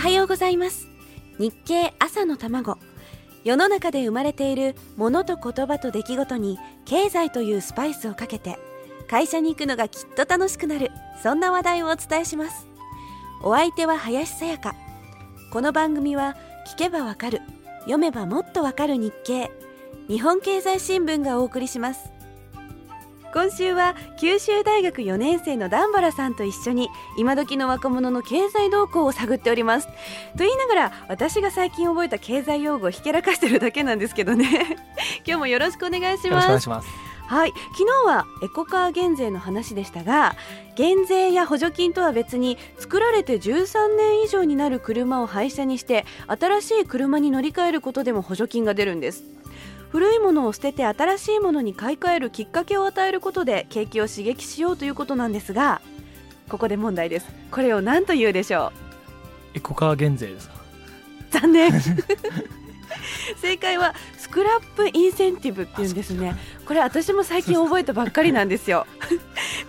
はようございます。日経朝の卵。世の中で生まれているものと言葉と出来事に経済というスパイスをかけて会社に行くのがきっと楽しくなる。そんな話題をお伝えします。お相手は林さやか。この番組は聞けばわかる。読めばもっとわかる日経。日本経済新聞がお送りします。今週は九州大学4年生の段原さんと一緒に今時の若者の経済動向を探っております。と言いながら私が最近覚えた経済用語をひけらかしてるだけなんですけどね。今日もよろしくお願いします。はい。昨日はエコカー減税の話でしたが減税や補助金とは別に作られて13年以上になる車を廃車にして新しい車に乗り換えることでも補助金が出るんです古いものを捨てて新しいものに買い替えるきっかけを与えることで景気を刺激しようということなんですがここで問題です。これを何と言うでしょう？エコカー減税です残念。正解はスクラップインセンティブっていうんですね。これ私も最近覚えたばっかりなんですよ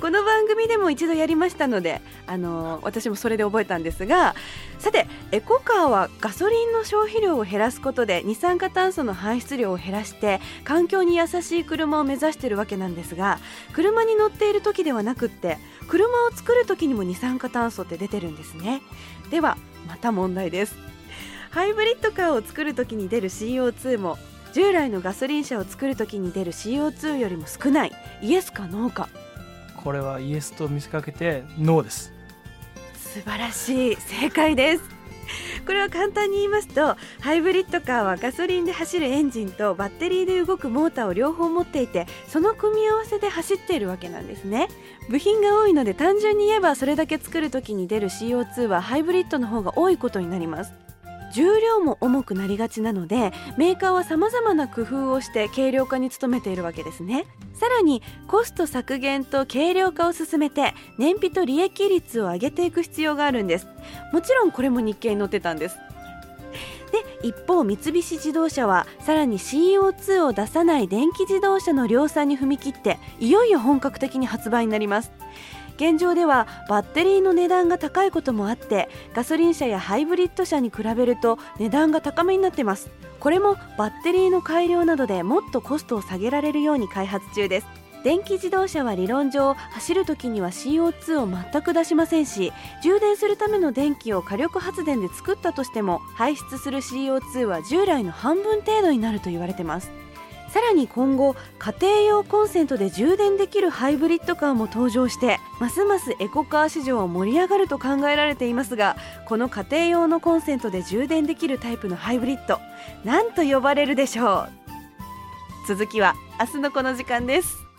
この番組でも一度やりましたのであの私もそれで覚えたんですがさてエコカーはガソリンの消費量を減らすことで二酸化炭素の排出量を減らして環境に優しい車を目指しているわけなんですが車に乗っている時ではなくって車を作る時にも二酸化炭素って出てるんですね。ではまた問題です。ハイブリッドカーを作る時に出る CO2 も従来のガソリン車を作る時に出る CO2 よりも少ない。イエスかノーか。これはイエスと見せかけてノーです。素晴らしい正解です。これは簡単に言いますとハイブリッドカーはガソリンで走るエンジンとバッテリーで動くモーターを両方持っていてその組み合わせで走っているわけなんですね。部品が多いので単純に言えばそれだけ作る時に出る CO2 はハイブリッドの方が多いことになります。重量も重くなりがちなのでメーカーはさまざまな工夫をして軽量化に努めているわけですね。さらにコスト削減と軽量化を進めて燃費と利益率を上げていく必要があるんです。もちろんこれも日経に載ってたんです。で一方三菱自動車はさらに CO2 を出さない電気自動車の量産に踏み切っていよいよ本格的に発売になります。現状ではバッテリーの値段が高いこともあってガソリン車やハイブリッド車に比べると値段が高めになってます。これもバッテリーの改良などでもっとコストを下げられるように開発中です。電気自動車は理論上走る時には CO2 を全く出しませんし充電するための電気を火力発電で作ったとしても排出する CO2 は従来の半分程度になると言われてます。さらに今後家庭用コンセントで充電できるハイブリッドカーも登場してますますエコカー市場は盛り上がると考えられていますがこの家庭用のコンセントで充電できるタイプのハイブリッド何と呼ばれるでしょう。続きは明日のこの時間です。